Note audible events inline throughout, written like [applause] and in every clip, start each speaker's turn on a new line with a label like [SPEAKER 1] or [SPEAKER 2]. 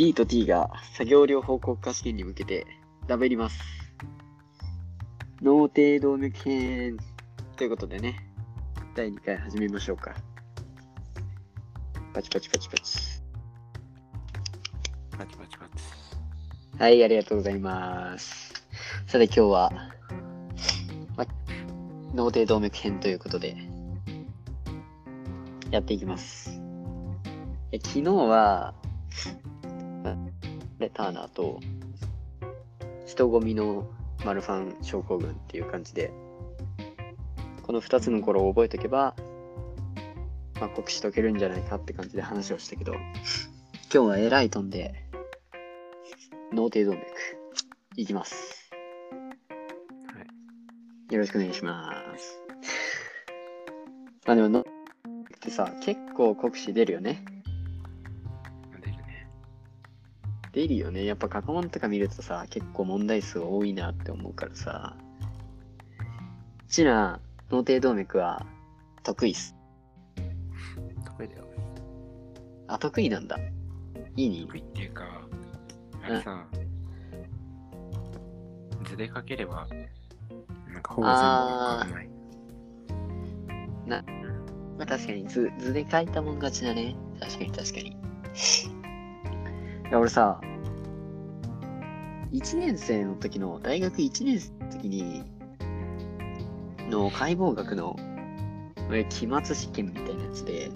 [SPEAKER 1] D と T が作業療法国家試験に向けてダベります。脳底動脈編ということでね、第2回始めましょうか。パチパチパチパチ。
[SPEAKER 2] パチパチパチ。
[SPEAKER 1] はい、ありがとうございます。さて今日は、ま、脳底動脈編ということで、やっていきます。え昨日は、まレターナーと、人混みのマルファン症候群っていう感じで、この2つの頃を覚えておけば、まあ、国試解けるんじゃないかって感じで話をしたけど、今日はエライトンで、脳底動脈、いきます。
[SPEAKER 2] はい。
[SPEAKER 1] よろしくお願いします。まあでも、のってさ、結構国試出るよね。
[SPEAKER 2] 出る
[SPEAKER 1] よね。やっぱ過去問とか見るとさ、結構問題数多いなって思うからさ。ちな、脳底動脈は得意っす。
[SPEAKER 2] 得意だよ。
[SPEAKER 1] あ、得意なんだ。いいね。
[SPEAKER 2] 得意っていうか、あれさ、図で書ければ、なんかほぼ全部わかんない。
[SPEAKER 1] なまあ確かに図、図で書いたもん勝ちだね。確かに確かに。いや、俺さ、1年生の時の、大学1年生の時に、の解剖学の、俺期末試験みたいなやつで、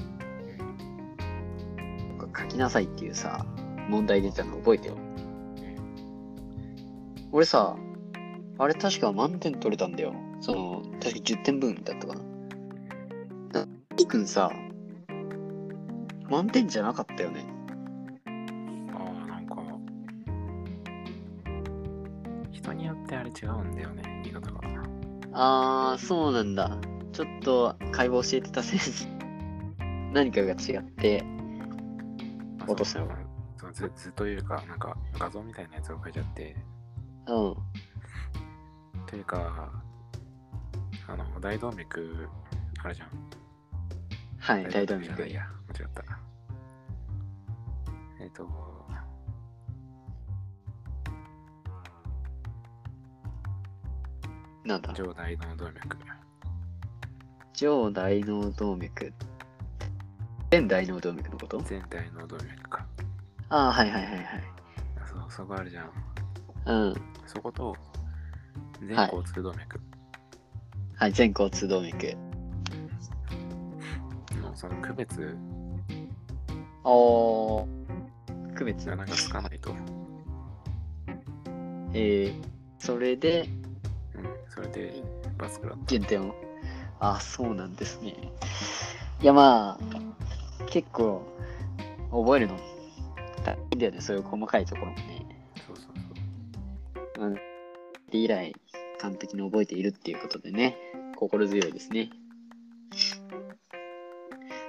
[SPEAKER 1] 書きなさいっていうさ、問題出たの覚えてよ。俺さ、あれ確か満点取れたんだよ。その、確か10点分だったかな。いくんさ、満点じゃなかったよね。
[SPEAKER 2] 人によってあれ違うんだよね、言い方が。
[SPEAKER 1] あー、そうなんだ。ちょっと解剖教えてた先生、何かが違って、
[SPEAKER 2] あ
[SPEAKER 1] 落としたの
[SPEAKER 2] そうそう図図というか、なんか画像みたいなやつを書いちゃって、
[SPEAKER 1] うん。
[SPEAKER 2] というか、あの、大動脈あるじゃん。
[SPEAKER 1] はい、大動脈
[SPEAKER 2] い。や、間違った。えっ、と、
[SPEAKER 1] なんだ？
[SPEAKER 2] 上大脳動脈。
[SPEAKER 1] 上大脳動脈。全大脳動脈のこと？
[SPEAKER 2] 全大脳動脈か。
[SPEAKER 1] あー、はいはいはいはい。
[SPEAKER 2] そう、そこあるじゃん。
[SPEAKER 1] うん。
[SPEAKER 2] そこと、全
[SPEAKER 1] はい
[SPEAKER 2] 交通動脈
[SPEAKER 1] はい、全交通動脈。
[SPEAKER 2] のその区別
[SPEAKER 1] おー。区別
[SPEAKER 2] がなんかつかないと、
[SPEAKER 1] えー、それで、
[SPEAKER 2] うん、それでバスクラッ
[SPEAKER 1] 減点を。あ、そうなんですね。いや、まあ、結構、覚えるの、大変だよね、そういう細かいところもね。
[SPEAKER 2] そうそうそう。
[SPEAKER 1] うん。で以来、完璧に覚えているっていうことでね、心強いですね。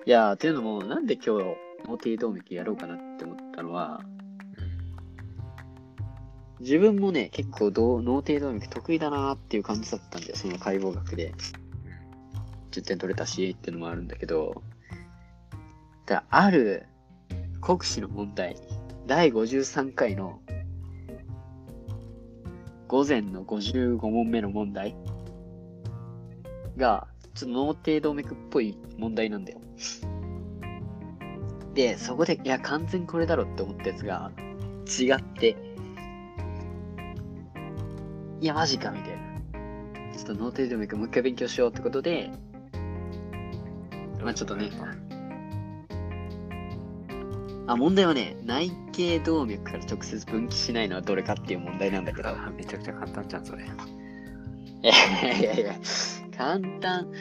[SPEAKER 1] いやー、というのも、なんで今日、脳底動脈やろうかなって思ったのは、自分もね、結構脳底動脈得意だなっていう感じだったんだよ、その解剖学で。10点取れたしっていうのもあるんだけど、だある国試の問題、第53回の午前の55問目の問題。が、ちょっと脳底動脈っぽい問題なんだよ。で、そこで、いや、完全これだろって思ったやつが違って、いや、マジかみたいな。ちょっと脳底動脈もう一回勉強しようってことで、まあちょっとねあ、問題はね、内頸動脈から直接分岐しないのはどれかっていう問題なんだけど。
[SPEAKER 2] あめちゃくちゃ簡単じゃん、それ。
[SPEAKER 1] いやいやいや、簡単。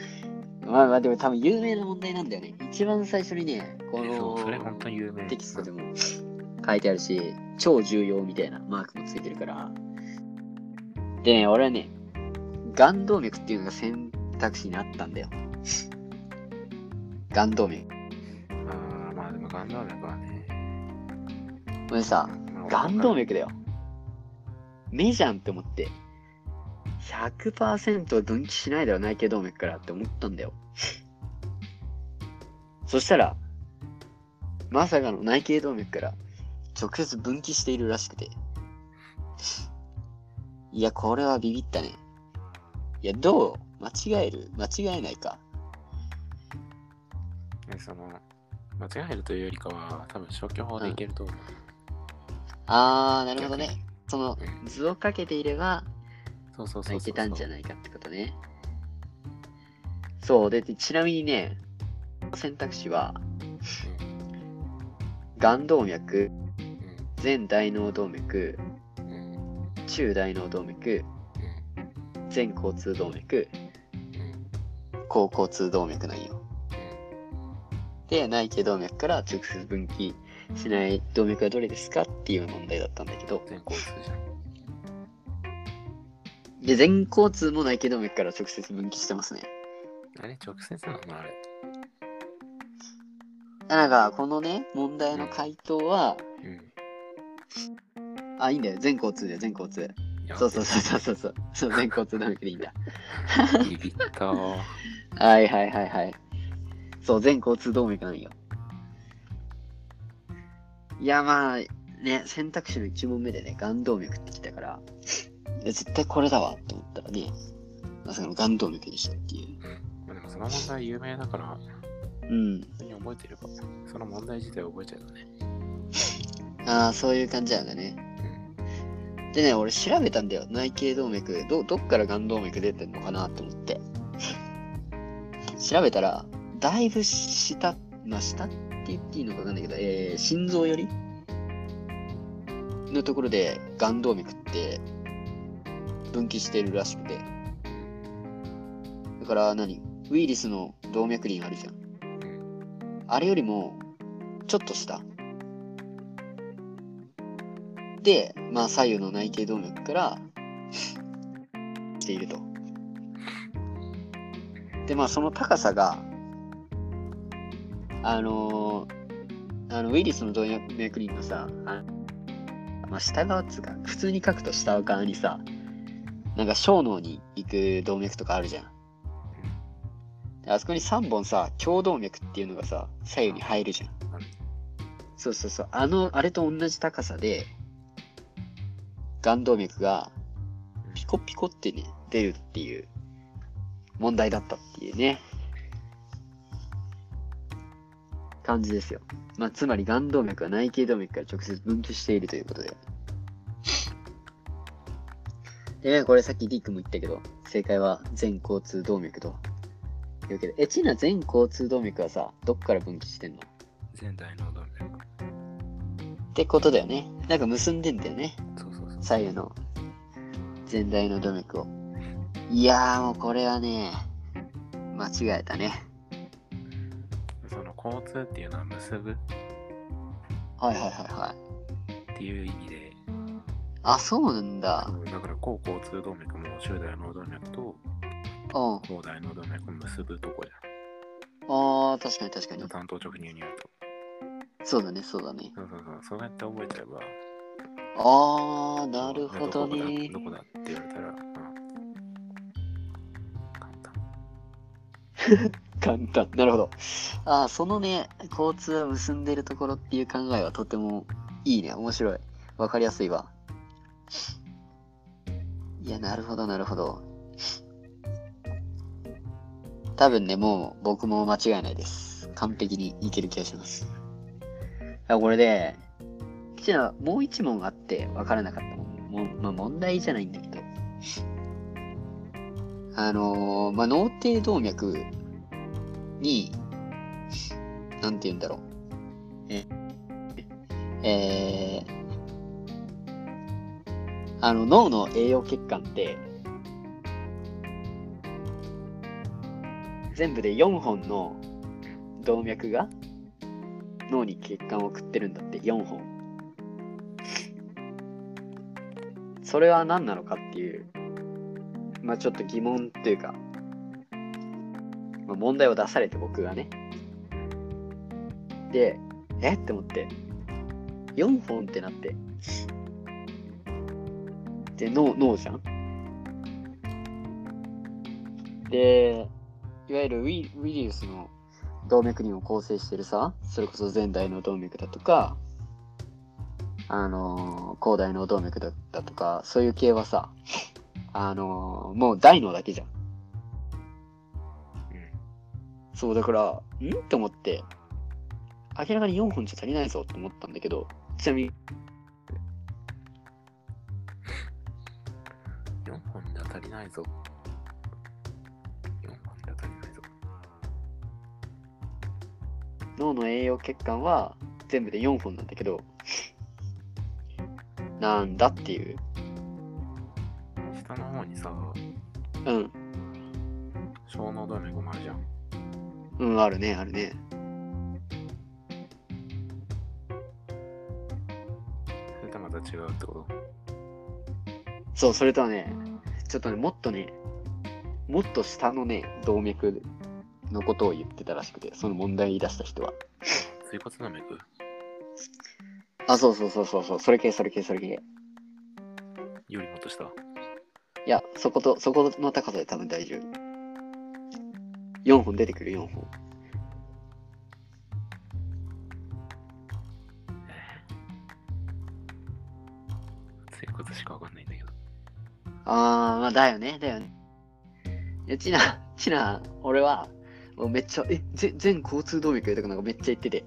[SPEAKER 1] まあまあでも多分有名な問題なんだよね。一番最初にね、こ
[SPEAKER 2] そう、それ
[SPEAKER 1] の
[SPEAKER 2] 本当に有名。
[SPEAKER 1] テキストでも書いてあるし、超重要みたいなマークもついてるから。でね、俺はね、眼動脈っていうのが選択肢にあったんだよ。眼動脈。
[SPEAKER 2] あーまあでも、ガン動脈はね。
[SPEAKER 1] これさ、
[SPEAKER 2] まあ
[SPEAKER 1] 眼動脈だよ。目じゃんって思って。100%分岐しないだろ、内頸動脈からって思ったんだよ。そしたら、まさかの内頸動脈から直接分岐しているらしくて。いや、これはビビったね。いや、どう？間違える？間違えないか。
[SPEAKER 2] えその、間違えるというよりかは、多分消去法でいけると思う。
[SPEAKER 1] あー、なるほどね。その
[SPEAKER 2] うん
[SPEAKER 1] 図をかけていれば、
[SPEAKER 2] そうそうそう。
[SPEAKER 1] いけたんじゃないかってことね。そう。で、ちなみにね、選択肢は、眼動脈、前大脳動脈、
[SPEAKER 2] うん。うん。
[SPEAKER 1] 中大脳動脈、前交通動脈、
[SPEAKER 2] うん。うん。
[SPEAKER 1] 後交通動脈なんよ。で、内径動脈から直接分岐しない動脈はどれですかっていう問題だったんだけど、
[SPEAKER 2] 全交通じゃん。
[SPEAKER 1] で、全交通も内径動脈から直接分岐してますね。
[SPEAKER 2] あれ直接なの？あれ。
[SPEAKER 1] なんか、このね、問題の回答は、
[SPEAKER 2] うん。
[SPEAKER 1] あ、いいんだよ。全交通だよ、全交通。そうそうそうそうそうそう。そう、全交通動脈でいいんだ。
[SPEAKER 2] ビビったわ。[laughs]
[SPEAKER 1] はいはいはいはい。そう、全交通動脈なんよ。いや、まあ、ね、選択肢の1問目でね、眼動脈ってきたから、絶対これだわと思ったらね、まさかの眼動脈でしたっていう。
[SPEAKER 2] まあでもその問題有名だから、
[SPEAKER 1] うん。
[SPEAKER 2] 普通に覚えてれば、その問題自体覚えちゃうとね。
[SPEAKER 1] ああ、そういう感じなんだね。でね、俺調べたんだよ。内径動脈、ど、どっから眼動脈出てんのかなと思って。[laughs] 調べたら、だいぶ下、まあ下って言っていいのかわかんないけど、えー、心臓よりのところで眼動脈って分岐してるらしくて。だから何？ウイルスの動脈輪あるじゃん。あれよりも、ちょっと下。で、まあ左右の内径動脈から、していると。で、まあその高さが、あのーあのウイルスの動脈輪のさ、あまあ下側っつうか、普通に書くと下側にさ、なんか小脳に行く動脈とかあるじゃん。あそこに3本さ、胸動脈っていうのがさ、左右に入るじゃん。そうそうそう。あの、あれと同じ高さで、眼動脈がピコピコってね、出るっていう問題だったっていうね。感じですよ。まあ、つまり眼動脈は内径動脈から直接分岐しているということで。でね、これさっきディックも言ったけど、正解は全交通動脈と。言うけど、え、ちな全交通動脈はさ、どっから分岐してんの？
[SPEAKER 2] 全体の動脈。
[SPEAKER 1] ってことだよね。なんか結んでんだよね。左右の全体の動脈を。いやーもうこれはね、間違えたね。
[SPEAKER 2] その交通っていうのは結ぶ？っ
[SPEAKER 1] はいはいはいはい。
[SPEAKER 2] ていう意味で、
[SPEAKER 1] あ、そうなんだ。
[SPEAKER 2] だから高交通動脈も中大脳動脈と
[SPEAKER 1] うん。
[SPEAKER 2] 高大脳動脈を結ぶとこじ
[SPEAKER 1] あー、確かに確かに。
[SPEAKER 2] 担当直入にやると。
[SPEAKER 1] そうだね、そうだね。
[SPEAKER 2] そうそうそう。そうやって覚えちゃえば、
[SPEAKER 1] あー、なるほどね
[SPEAKER 2] ど。こだって言われたら、うん簡単。[laughs]
[SPEAKER 1] 簡単。なるほど。あー、そのね、交通を結んでるところっていう考えはとてもいいね。面白い。わかりやすいわ。いや、なるほど、なるほど。多分ね、もう僕も間違いないです。完璧にいける気がします。あこれで、じゃもう一問あって分からなかったもん。もまあ、問題じゃないんだけど。あのー、まあ、脳底動脈に、なんて言うんだろう。え、えーあの、脳の栄養血管って、全部で4本の動脈が脳に血管を送ってるんだって、4本。それは何なのかっていう、まあちょっと疑問というか、まあ、問題を出されて僕がね。で、え？って思って、4本ってなって、で、脳、脳じゃん？で、いわゆるウィウィリウスの動脈輪を構成してるさ、それこそ前代の動脈だとか、あのー広大脳動脈だったとか、そういう系はさ、あのーもう大脳だけじゃん。
[SPEAKER 2] うん。
[SPEAKER 1] そう、だから、ん？と思って、明らかに4本じゃ足りないぞって思ったんだけど、ちなみに、[laughs]
[SPEAKER 2] 4本じゃ足りないぞ。4本じゃ足りないぞ。
[SPEAKER 1] 脳の栄養血管は全部で4本なんだけど、なんだっていう。
[SPEAKER 2] 下の方にさ、
[SPEAKER 1] うん、
[SPEAKER 2] 小脳動脈もあるじゃん。
[SPEAKER 1] うん、あるね、あるね。
[SPEAKER 2] それとまた違うってこと？
[SPEAKER 1] そう、それとはね、ちょっとね、もっとね、もっと下のね、動脈のことを言ってたらしくて、その問題言い出した人は。
[SPEAKER 2] 椎骨動脈？
[SPEAKER 1] あ、そうそうそうそうそう、それ系、それ系、それ系。
[SPEAKER 2] よりもっと下。
[SPEAKER 1] いや、そこと、そこの高さで多分大丈夫。4本出てくる、4本。
[SPEAKER 2] 椎骨しかわかんないんだけど。
[SPEAKER 1] あー、まあ、だよね、だよね。いや、ちな、ちな、俺は、もうめっちゃ、え、ぜ全交通動脈とかなんかめっちゃ言ってて、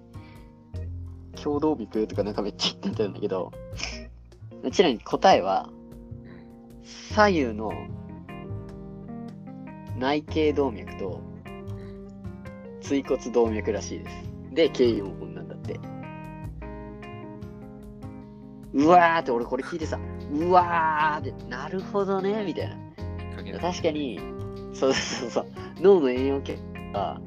[SPEAKER 1] 共動脈とか [laughs] なんかめっちゃ言ってたんだけど、ちなみに答えは、左右の内径動脈と椎骨動脈らしいです。で、計4本なんだって。うわーって俺これ聞いてさ、うわーって、なるほどね、みたいな。確かに、そうそうそう、脳の栄養系が、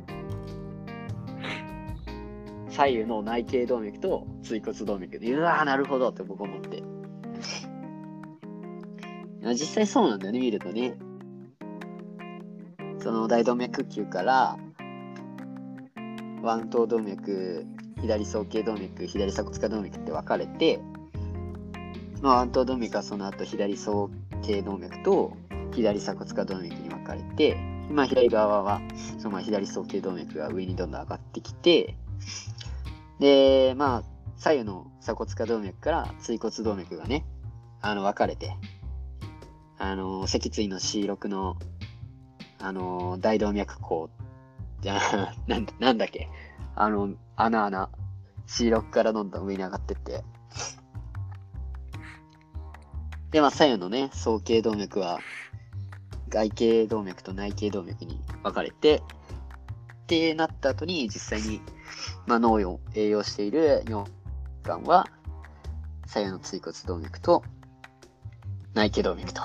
[SPEAKER 1] 左右の内径動脈と椎骨動脈で、うわー、なるほどって僕思って。実際そうなんだよね、見るとね。その大動脈球から、腕頭動脈、左双頸動脈、左鎖骨下動脈って分かれて、まあ、腕頭動脈はその後左双頸動脈と左鎖骨下動脈に分かれて、まあ、左側はその左双頸動脈が上にどんどん上がってきて、で、まあ、左右の鎖骨下動脈から椎骨動脈がね、あの分かれて、あの、脊椎の C6 の、あの、大動脈孔、じゃあ、[laughs] なんなんだっけ、あの、穴穴、C6 からどんどん上に上がってって、で、まあ、左右のね、双頸動脈は、外頸動脈と内頸動脈に分かれて、ってなった後に、実際に、まあ、脳を栄養している尿管は、左右の椎骨動脈と内頸動脈と。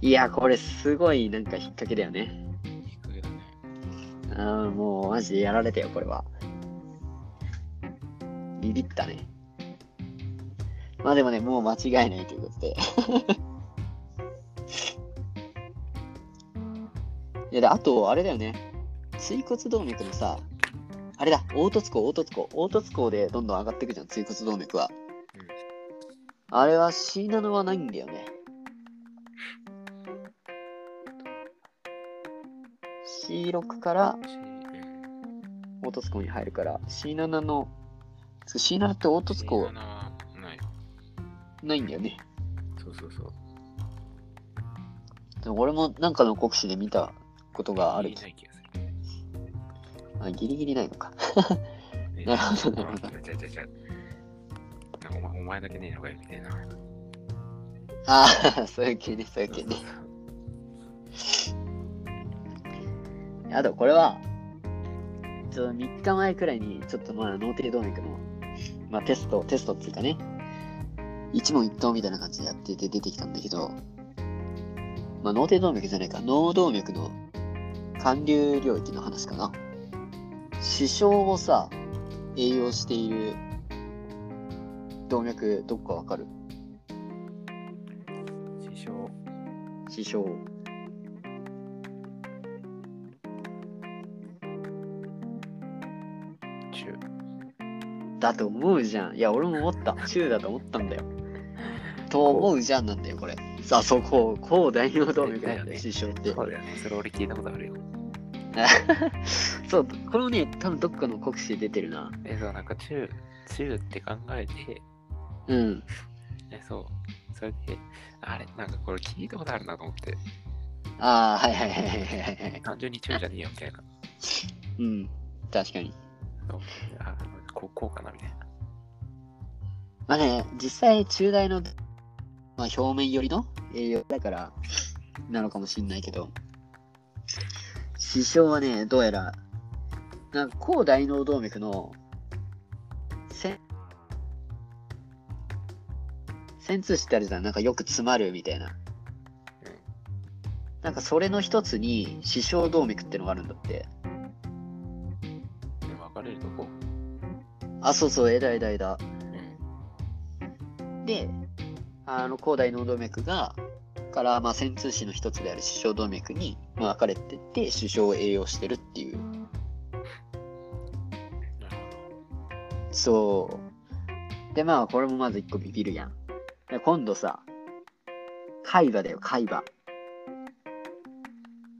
[SPEAKER 1] いや、これすごいなんか引っ掛けだよね。
[SPEAKER 2] きっかけだね。
[SPEAKER 1] ああ、もうマジでやられたよ、これは。ビビったね。まあでもね、もう間違いないということで。[laughs] いや、で、あと、あれだよね。椎骨動脈のさ、あれだ、凹凸孔、凹凸孔、凹凸孔でどんどん上がっていくじゃん、椎骨動脈は。あれは C7 はないんだよね。C6 から凹凸孔に入るから C7 の C7 って凹凸孔
[SPEAKER 2] C7 はない。
[SPEAKER 1] ないんだよね
[SPEAKER 2] そうそうそう。
[SPEAKER 1] でも俺もなんかの国試で見たことがある
[SPEAKER 2] 気が。
[SPEAKER 1] あギリギリないのか。
[SPEAKER 2] え
[SPEAKER 1] なるほどなるほど。
[SPEAKER 2] あ違う違う違うなんかお前お前だけねえのかよみたいな。
[SPEAKER 1] ああそういう系ねそういう系ね。あとこれはちょっと3日前くらいにちょっとまあ脳底動脈の、まあ、テストテストっていうかね。一問一答みたいな感じでやってて出てきたんだけどまあ脳底動脈じゃないか。脳動脈の寒流領域の話かな視床をさ栄養している動脈どこかわかる？
[SPEAKER 2] 師匠。
[SPEAKER 1] 師匠
[SPEAKER 2] 中。
[SPEAKER 1] だと思うじゃんいや俺も思った [laughs] 中だと思ったんだよと思うじゃんなんだよこれさあそここう大脳動脈だよ師匠って
[SPEAKER 2] そうだよね。それ俺聞いたことあるよ。[laughs]
[SPEAKER 1] そうこれもね多分どっかの国試で出てるな
[SPEAKER 2] え、そう、なんか中、中って考えて、
[SPEAKER 1] うん。
[SPEAKER 2] え、そう。それで、あれ、なんかこれ聞いたことあるなと思って、
[SPEAKER 1] ああ、はいはいはいはいはいはい。
[SPEAKER 2] 単純に中じゃねえよみたいな。
[SPEAKER 1] うん。確かに。
[SPEAKER 2] そうあこうこうかなみたいな。
[SPEAKER 1] まあね、実際中大の、まあ、表面寄りの栄養だからなのかもしんないけど、師匠はね、どうやら、なんか高大脳動脈のせ線通詞ってあるじゃん、なんかよく詰まるみたいな。なんかそれの一つに視床動脈ってのがあるんだって。
[SPEAKER 2] で分かれるとこ？
[SPEAKER 1] あ、そうそう、枝枝枝。
[SPEAKER 2] うん。
[SPEAKER 1] で、あの、広大脳動脈が、から、まあ、線通詞の一つである視床動脈に、まあ、分かれてって、視床を栄養してるっていう。
[SPEAKER 2] なるほ
[SPEAKER 1] そう。で、まあ、これもまず一個ビビるやん。で今度さ、海馬だよ、海馬。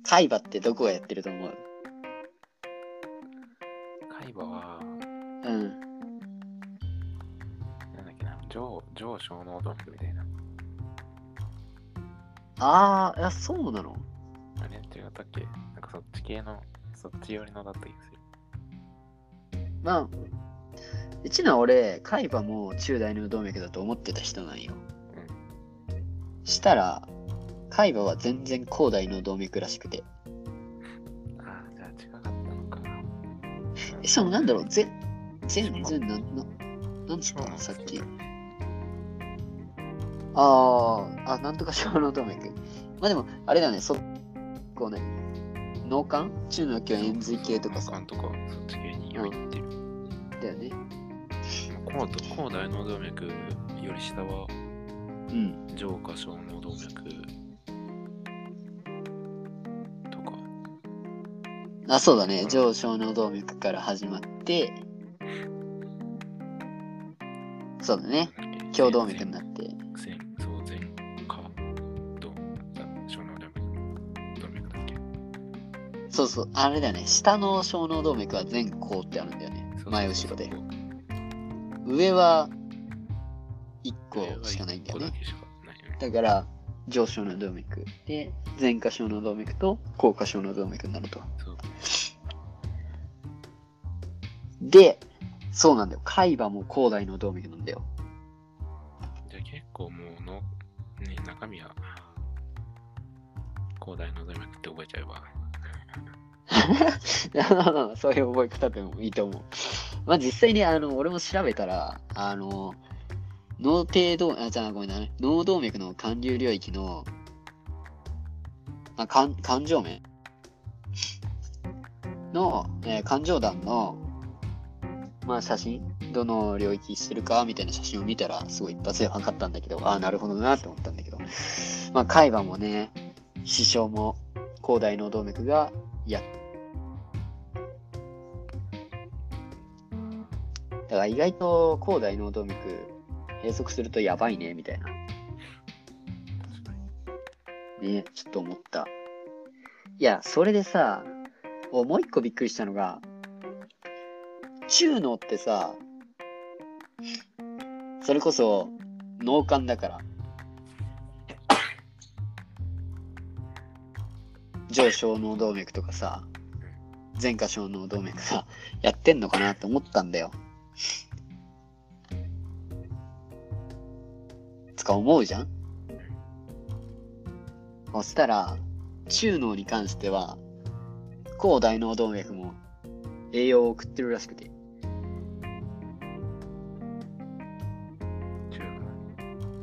[SPEAKER 1] 海馬ってどこがやってると思う？
[SPEAKER 2] ど。海馬は、
[SPEAKER 1] うん。
[SPEAKER 2] なんだっけな、上、上小脳動脈みたいな。
[SPEAKER 1] あー、いや、そうなの？
[SPEAKER 2] あれ違ったっけ？なんかそっち系の、そっち寄りのだった気がする。
[SPEAKER 1] まあ、うちのは俺、海馬も中大脳動脈だと思ってた人なんよ。したら、海馬は全然広大脳動脈らしくて。
[SPEAKER 2] ああ、じゃあ違かったのかな。
[SPEAKER 1] え、そのなんだろう、ぜ全然な、な、なんつったの？さっき。あー、あ、なんとか小脳動脈。まあでも、あれだね、そ、こうね、脳幹？中の系は円髄系とかさ、
[SPEAKER 2] かんとか、そっち系に入ってる。
[SPEAKER 1] だよね。
[SPEAKER 2] 高度高大脳動脈より下は
[SPEAKER 1] うん。
[SPEAKER 2] 上下小脳動脈とか。
[SPEAKER 1] あ、そうだね。上小脳動脈から始まって、そうだね。共動脈になって。
[SPEAKER 2] そう
[SPEAKER 1] そう、あれだよね。下の小脳動脈は前後ってあるんだよね。
[SPEAKER 2] そう
[SPEAKER 1] 前後ろで上は1
[SPEAKER 2] 上は
[SPEAKER 1] 個しかないんだよね
[SPEAKER 2] だ。か
[SPEAKER 1] ら、上小脳動脈で、前下小脳動脈と後下小脳動脈になると。で、そうなんだよ。海馬も広大脳動脈なんだよ。
[SPEAKER 2] じゃあ結構もうの、ね、中身は広大脳動脈って覚えちゃえば
[SPEAKER 1] そういう覚え方でもいいと思う。まあ実際にあの俺も調べたら、あの、脳底動、あ、じゃあごめんな、脳動脈の環流領域の、まあ、環環状面。の、えー環状弾の、まあ写真、どの領域してるかみたいな写真を見たら、すごい一発で分かったんだけど、ああ、なるほどなって思ったんだけど、まあ海馬もね、師匠も広大脳動脈がやっから意外と広大脳動脈閉塞するとやばいねみたいな。ねちょっと思った。いやそれでさおもう一個びっくりしたのが中脳ってさそれこそ脳幹だから。[laughs] 上小脳動脈とかさ前下小脳動脈さやってんのかなって思ったんだよつか思うじゃん？そしたら中脳に関しては高大脳動脈も栄養を送ってるらしくて。
[SPEAKER 2] 中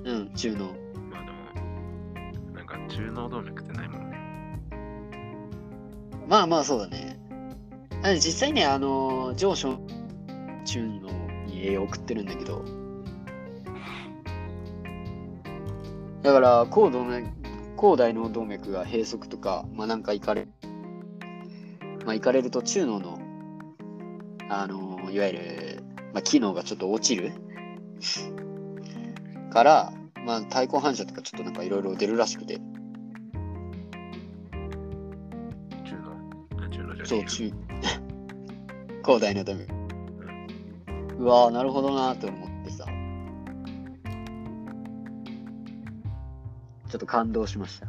[SPEAKER 2] 脳？
[SPEAKER 1] うん中脳。
[SPEAKER 2] まあでもなんか中脳動脈ってないもんね。
[SPEAKER 1] まあまあそうだね。実際ねあの上昇中脳に栄養を送ってるんだけどだから高動脈高大脳動脈が閉塞とかまあなんか行かれまあ行かれると中脳のあのいわゆる、まあ、機能がちょっと落ちるからまあ対抗反射とかちょっとなんかいろいろ出るらしくて
[SPEAKER 2] 中脳あ中脳じゃねえよ
[SPEAKER 1] そう、中。[laughs] 広大なダメ。うわーなるほどなーって思ってさ。ちょっと感動しました。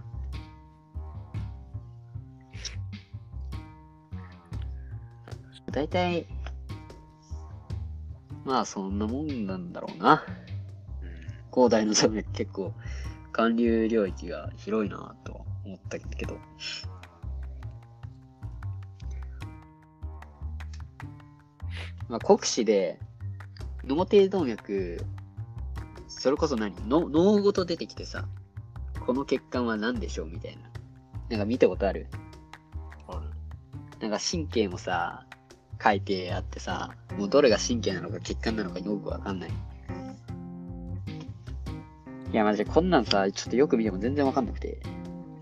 [SPEAKER 1] 大体、まあそんなもんなんだろうな。広大の動脈結構、韓流領域が広いなと思ったけど。まあ、国史で、脳底動脈、それこそ何？の脳ごと出てきてさ、この血管は何でしょうみたいな。なんか見たことある？
[SPEAKER 2] ある。
[SPEAKER 1] なんか神経もさ、書いてあってさ、もうどれが神経なのか血管なのかよくわかんない。いや、マジでこんなんさ、ちょっとよく見ても全然わかんなくて、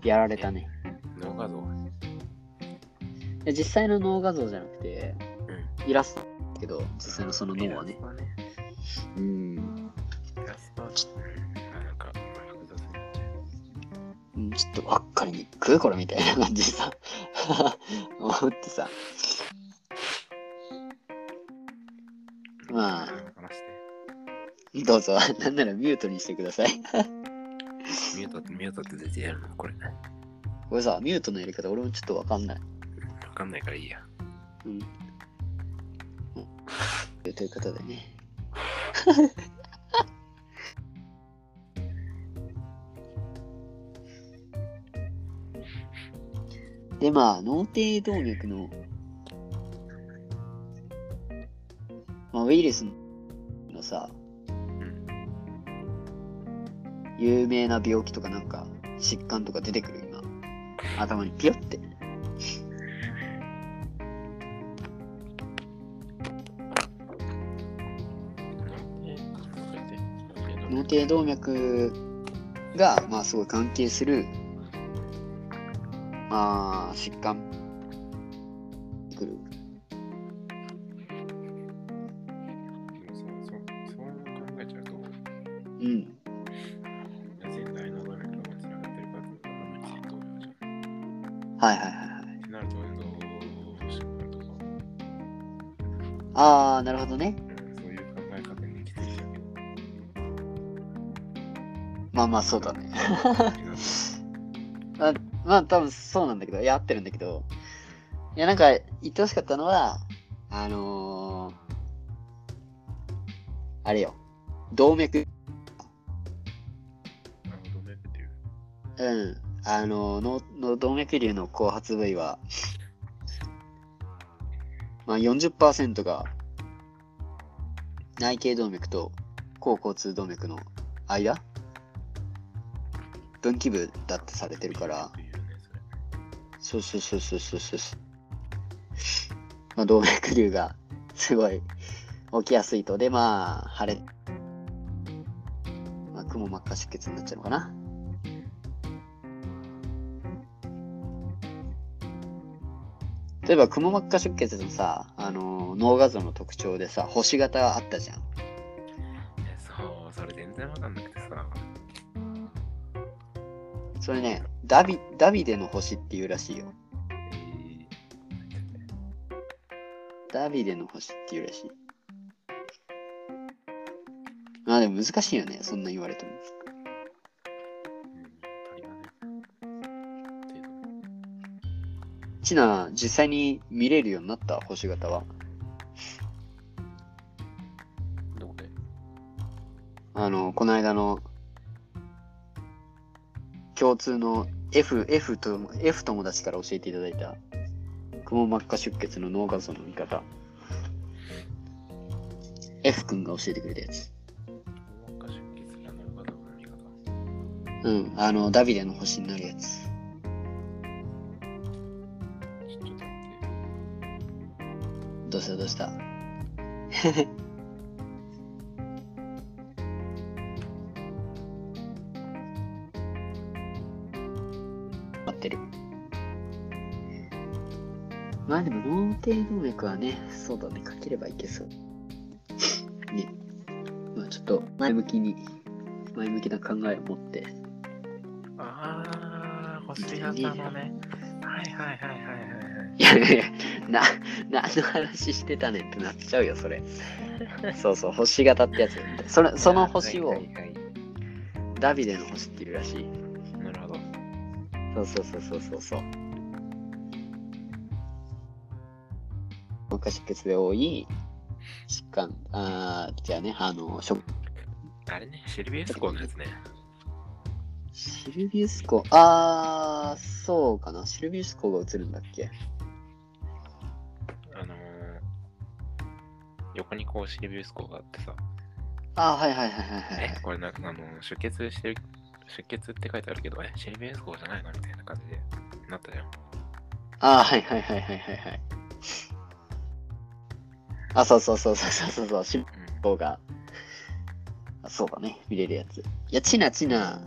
[SPEAKER 1] やられたね。
[SPEAKER 2] 脳画像。
[SPEAKER 1] 実際の脳画像じゃなくて、イラストだけど、実際のその脳はね。うん。
[SPEAKER 2] ちょっと、うんなんか、複雑になっ
[SPEAKER 1] かりにくいこれみたいな感じでさ、[laughs] 思ってさ。まあ。どうぞ、[laughs] なんならミュートにしてください。
[SPEAKER 2] ミュートって、ミュートって絶対やるのこれ。わ
[SPEAKER 1] これさ、ミュートのやり方俺もちょっとわかんない。
[SPEAKER 2] かんないからいいや。
[SPEAKER 1] うん。ということでね。[laughs] で、まあ、脳底動脈の、まあ、ウイルスのさ、有名な病気とかなんか疾患とか出てくる今。頭にピヨって。脳底動脈が、まあ、すごい関係する、まあ、疾患くる。
[SPEAKER 2] そうそうそう考えちゃうと、
[SPEAKER 1] うん。はいはいはいはい。ああ、なるほどね。まあまあ、そうだね。[laughs] まあ、まあ、多分そうなんだけど、いや、合ってるんだけど、いや、なんか、言ってほしかったのは、あのー、あれよ、動脈。
[SPEAKER 2] う
[SPEAKER 1] ん、あの脳の動脈瘤の後発部位は、まあ40%が内頸動脈と後交通動脈の間分岐部だってされてるから、
[SPEAKER 2] そ。
[SPEAKER 1] うそうそうそうそうそう。まあ、動脈瘤がすごい起きやすいと。で、まあ、腫れ、まあ、くも膜下出血になっちゃうのかな。例えば、くも膜下出血のさ、あの脳画像の特徴でさ、星型あったじゃん。
[SPEAKER 2] そう、それ全然わかんなく
[SPEAKER 1] それね、ダビ、ダビデの星っていうらしいよ。
[SPEAKER 2] え
[SPEAKER 1] ダビデの星っていうらしい。まあでも難しいよね、そんな言われても。
[SPEAKER 2] ー、うん、鳥がね。っていうの
[SPEAKER 1] チナ、実際に見れるようになった星型は？
[SPEAKER 2] どこで？
[SPEAKER 1] あの、この間の共通の F、F と、F 友達から教えていただいた、くも膜下出血の脳画像の見方。F 君が教えてくれたやつ。うん、あの、ダビデの星になるやつ。どうしたどうした？ってる。まあでも脳底動脈はね、そうだね、かければいけそう。[laughs] ね。まあちょっと前向きに、前向きな考えを持って。
[SPEAKER 2] ああ、星型のね。はいはいはいはいはいはい。
[SPEAKER 1] いやいやな、何の話してたねんってなっちゃうよ、それ。[laughs] そうそう、星型ってやつ。それその星をダビデの星っていうらしい。
[SPEAKER 2] うん
[SPEAKER 1] そうそうそうそうそうそう。脳下出血で多い疾患、あーじゃあね、あの、食
[SPEAKER 2] あれね、シルビウスコのやつね。
[SPEAKER 1] シルビウスコ、あー、そうかな。シルビウスコが映るんだっけ？
[SPEAKER 2] あのー、横にこうシルビウスコがあってさ、
[SPEAKER 1] あー、はいはいはいはいはい
[SPEAKER 2] え、これなんかあの、出血してる、出血って書いてあるけど、え、シルビウスコじゃないのみたいな感じでなったじゃん。
[SPEAKER 1] あー、はいはいはいはいはいはい。あ、そうそうそうそうそうそうそう、シルビウスコが、あそうだね、見れるやつ。いや、チナチナ、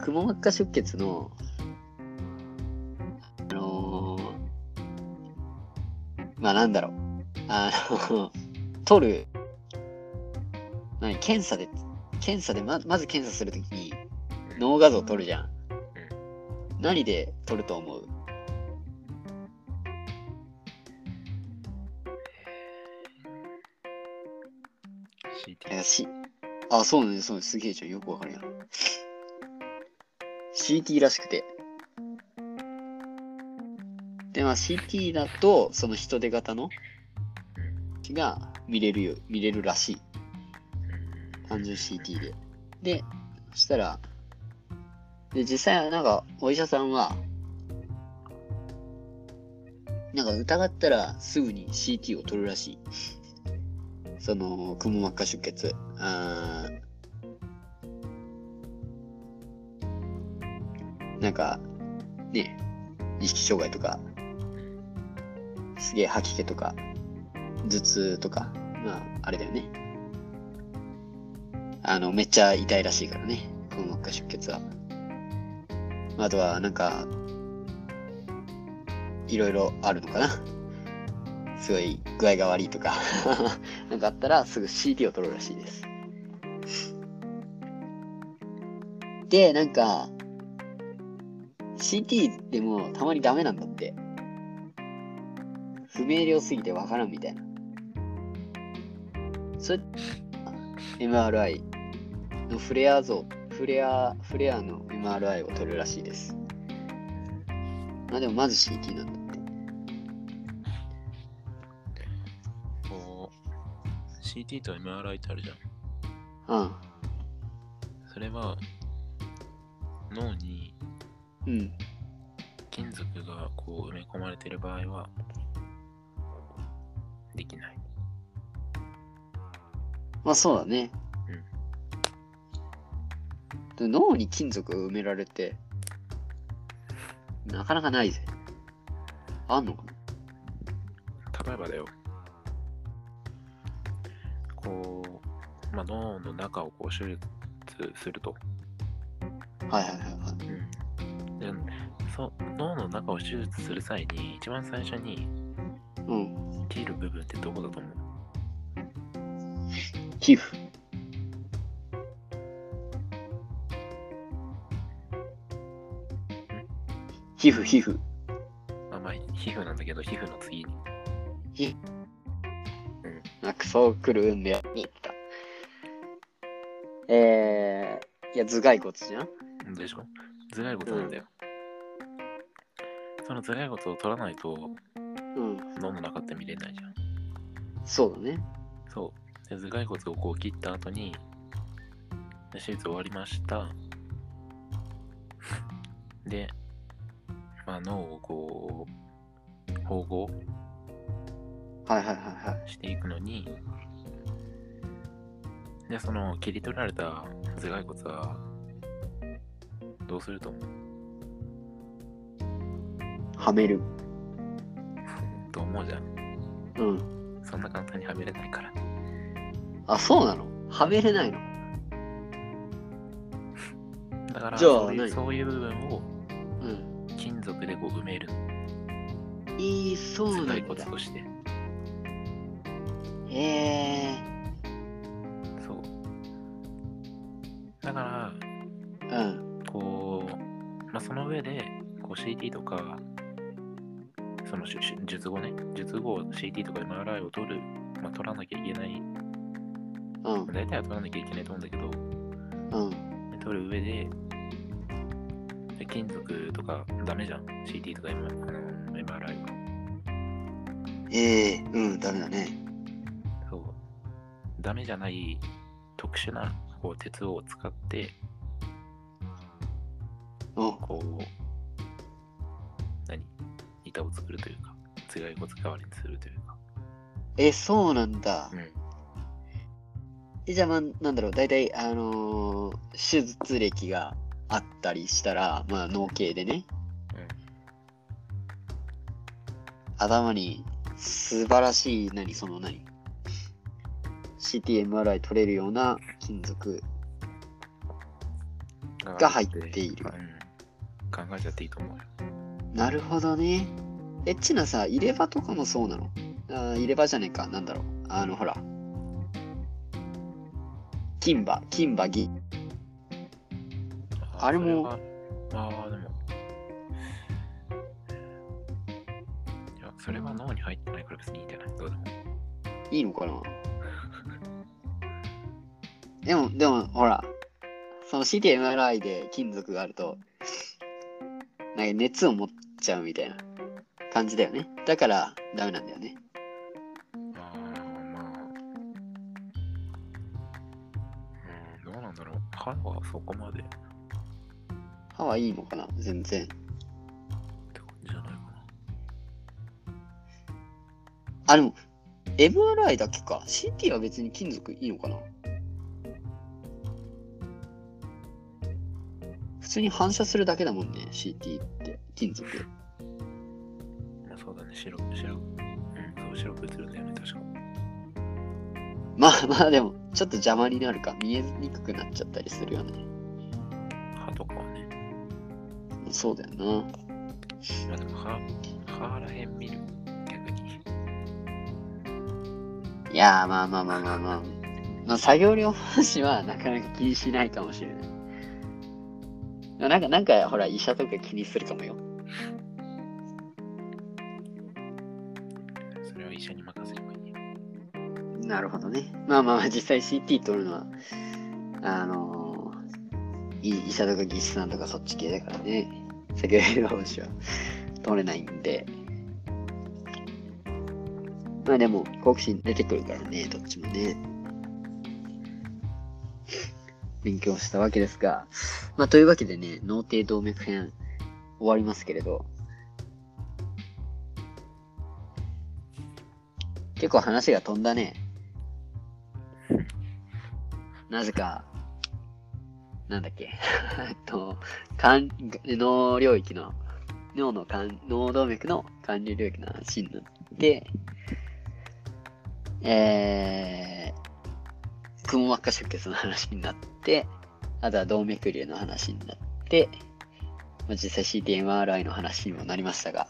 [SPEAKER 1] くも膜下出血の、あのー、まあなんだろう、あの、取る、何、検査で、検査でままず検査するときに脳画像取るじゃん。何で取ると思う？
[SPEAKER 2] うん。
[SPEAKER 1] いや
[SPEAKER 2] CT。
[SPEAKER 1] しあ、そうね、そうね、すげえじゃん、よくわかるやん。CT らしくて。で、まあ CT だと、その人手型のが見れるよ、見れるらしい。単純 CT で。で、そしたら、で、実際はなんか、お医者さんは、なんか疑ったらすぐに CT を取るらしい。その、くも膜下出血。あーなんか、ね、意識障害とか、すげえ吐き気とか、頭痛とか、まあ、あれだよね。あの、めっちゃ痛いらしいからね、くも膜下出血は。あとは、なんか、いろいろあるのかな。すごい具合が悪いとか、[laughs] なんかあったらすぐ CT を取るらしいです。で、なんか、CT でもたまにダメなんだって。不明瞭すぎてわからんみたいな。それ、MRI のフレア像、フレア、フレアの MRI を取るらしいです。まあでもまず CT なんだって。
[SPEAKER 2] CT と MRI ってあるじゃん。
[SPEAKER 1] うん。
[SPEAKER 2] それは、脳に
[SPEAKER 1] うん。
[SPEAKER 2] 金属がこう埋め込まれている場合は、できない。
[SPEAKER 1] まあそうだね。で脳に金属が埋められて、なかなかないぜ。あんのかな？
[SPEAKER 2] 例えばだよ。こう、まあ、脳の中をこう手術すると。
[SPEAKER 1] はいはいはいはい。
[SPEAKER 2] でそ脳の中を手術する際に、一番最初に
[SPEAKER 1] うん。
[SPEAKER 2] 切る部分ってどこだと思う？
[SPEAKER 1] 皮膚。皮膚、皮膚。
[SPEAKER 2] まあまあ、皮膚なんだけど、皮膚の次に。
[SPEAKER 1] 皮あ、クソ来るんだよ。にった。えー、いや、頭蓋骨じゃん？
[SPEAKER 2] でしょ頭蓋骨なんだよ。その頭蓋骨を取らないと
[SPEAKER 1] うん。
[SPEAKER 2] 脳の中って見れないじゃん。
[SPEAKER 1] そうだね。
[SPEAKER 2] そう。で頭蓋骨をこう切った後に、で手術終わりました。[laughs] で、まあ、脳をこう、縫合
[SPEAKER 1] はいはいはいはい。
[SPEAKER 2] していくのに、で、その切り取られた頭蓋骨は、どうすると思う？
[SPEAKER 1] はめる。[laughs]
[SPEAKER 2] と思うじゃん。
[SPEAKER 1] うん。
[SPEAKER 2] そんな簡単にはめれないから。
[SPEAKER 1] あ、そうなの？はめれないの？
[SPEAKER 2] だから
[SPEAKER 1] じゃあ
[SPEAKER 2] そういう、
[SPEAKER 1] 何？
[SPEAKER 2] そういう部分をでこう埋める。
[SPEAKER 1] いい、そうなんだ。
[SPEAKER 2] 骨として。
[SPEAKER 1] え
[SPEAKER 2] そう。だから、
[SPEAKER 1] ー。うん。
[SPEAKER 2] こう、まあ、その上で、こう CT とか、その術後ね、術後 CT とか MRI を取る、まあ、取らなきゃいけない、
[SPEAKER 1] うん。
[SPEAKER 2] 大体は取らなきゃいけないと思うんだけど、
[SPEAKER 1] うん。
[SPEAKER 2] 取る上で、で金属とかダメじゃん？CT とか M あの MRI は。
[SPEAKER 1] ええうん、ダメだね。
[SPEAKER 2] そう。ダメじゃない特殊なこう鉄を使って、
[SPEAKER 1] うん。
[SPEAKER 2] こう、何？板を作るというか、強い骨代わりにするというか。
[SPEAKER 1] え、そうなんだ
[SPEAKER 2] う。ん。
[SPEAKER 1] え、じゃあ、まあ、なんだろう、大体、あのー手術歴があったりしたら、まあ、脳系でね、頭に素晴らしい、何、その何、CTMRI 取れるような金属。
[SPEAKER 2] うん。
[SPEAKER 1] が入っている
[SPEAKER 2] うん。考えちゃっていいと思うよ。
[SPEAKER 1] なるほどね。えっちなさ、入れ歯とかもそうなの？あー入れ歯じゃねえか、なんだろう。あの、ほら。金歯、金歯、銀。あれも
[SPEAKER 2] ああ、でも。いや、それは脳に入ってないから別にいいんじゃない？どうでも。
[SPEAKER 1] いいのかな？でも、でも、ほら、その CTMRI で金属があると、なんか熱を持っちゃうみたいな感じだよね。だから、ダメなんだよね。
[SPEAKER 2] ああ、まあ。うん、どうなんだろう。歯はそこまで
[SPEAKER 1] 歯はいいのかな？全然。
[SPEAKER 2] 感じじゃないかな。
[SPEAKER 1] あ、でも、MRI だけか。CT は別に金属いいのかな？普通に反射するだけだもんね、CT って。金属。
[SPEAKER 2] まあそうだね、白、白。うん、そう、白く映るんだよね、確か。
[SPEAKER 1] まあまあでも、ちょっと邪魔になるか。見えにくくなっちゃったりするよね。
[SPEAKER 2] 歯とかはね。
[SPEAKER 1] そうだよな。
[SPEAKER 2] まあでも歯、歯らへん見る。逆に。
[SPEAKER 1] いやー、まあまあまあまあまあ。まあ、作業療法士はなかなか気にしないかもしれない。なんか、なんか、ほら、医者とか気にするかもよ。
[SPEAKER 2] それは医者に任せればいいよ。
[SPEAKER 1] なるほどね。まあまあまあ、実際 CT 取るのは、あのー、い医者とか技師さんとかそっち系だからね。作業療法士は取れないんで。まあでも、好奇心出てくるからね、どっちもね。勉強したわけですが。まあというわけでね、脳底動脈編終わりますけれど。結構話が飛んだね。[laughs] なぜか、なんだっけ、[laughs] えっと、肝脳領域の、脳の肝、脳動脈の管理領域の話になって、えー、くも膜下出血の話になって、あとは動脈瘤の話になって、まあ、実際 CTMRI の話にもなりましたが、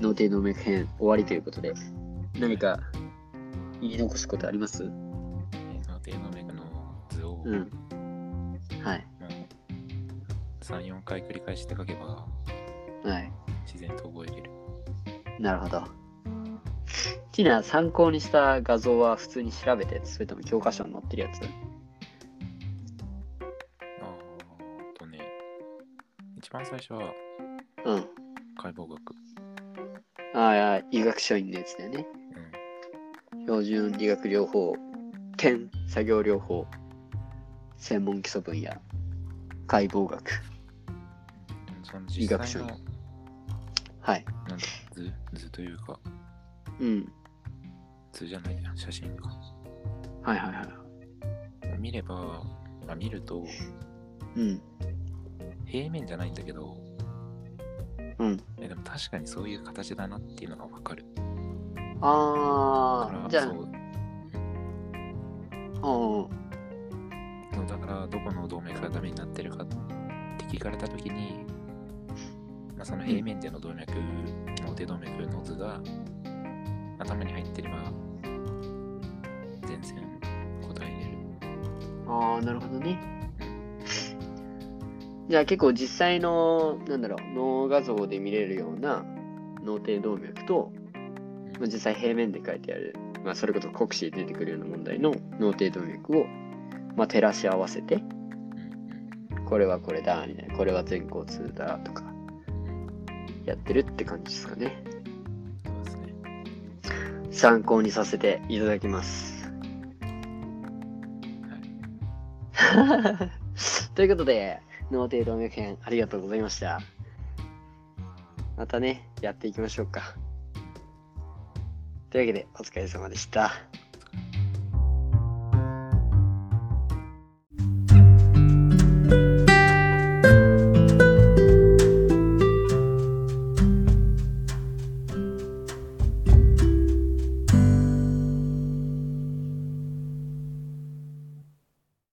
[SPEAKER 1] 脳底動脈編終わりということで、何か言い残すことあります？
[SPEAKER 2] 脳底動脈、
[SPEAKER 1] うん。はい。
[SPEAKER 2] もう3、4回繰り返して書けば
[SPEAKER 1] はい。
[SPEAKER 2] 自然と覚えれる。
[SPEAKER 1] なるほど。ティナ、参考にした画像は普通に調べて、それとも教科書に載ってるやつ？
[SPEAKER 2] あーとね、一番最初は
[SPEAKER 1] うん。
[SPEAKER 2] 解剖学。
[SPEAKER 1] ああ、医学書院のやつだよね。
[SPEAKER 2] うん。
[SPEAKER 1] 標準理学療法、点作業療法、専門基礎分野、解剖学。医
[SPEAKER 2] 実
[SPEAKER 1] 学書はい。
[SPEAKER 2] なんだ図図というか、
[SPEAKER 1] うん。
[SPEAKER 2] 図じゃないや、写真か。
[SPEAKER 1] はいはいはい。
[SPEAKER 2] 見れば、まあ、見ると
[SPEAKER 1] うん。
[SPEAKER 2] 平面じゃないんだけど、
[SPEAKER 1] うん。
[SPEAKER 2] えでも確かにそういう形だなっていうのがわかる。
[SPEAKER 1] ああ、じゃあ、
[SPEAKER 2] う
[SPEAKER 1] ん。
[SPEAKER 2] どこの動脈がダメになってるかって聞かれたときに、まあ、その平面での動脈、脳底動脈の図が頭に入ってれば全然答えれる。
[SPEAKER 1] ああ、なるほどね。じゃあ結構実際の、なんだろう、脳画像で見れるような脳底動脈と、まあ、実際平面で書いてある、まあ、それこそ国試で出てくるような問題の脳底動脈を、まあ、照らし合わせて、これはこれだ、みたいな。これは全交通だ、とか、やってるって感じですかね。
[SPEAKER 2] そうですね。
[SPEAKER 1] 参考にさせていただきます。[laughs] ということで、脳程動脈編ありがとうございました。またね、やっていきましょうか。というわけで、お疲れ様でした。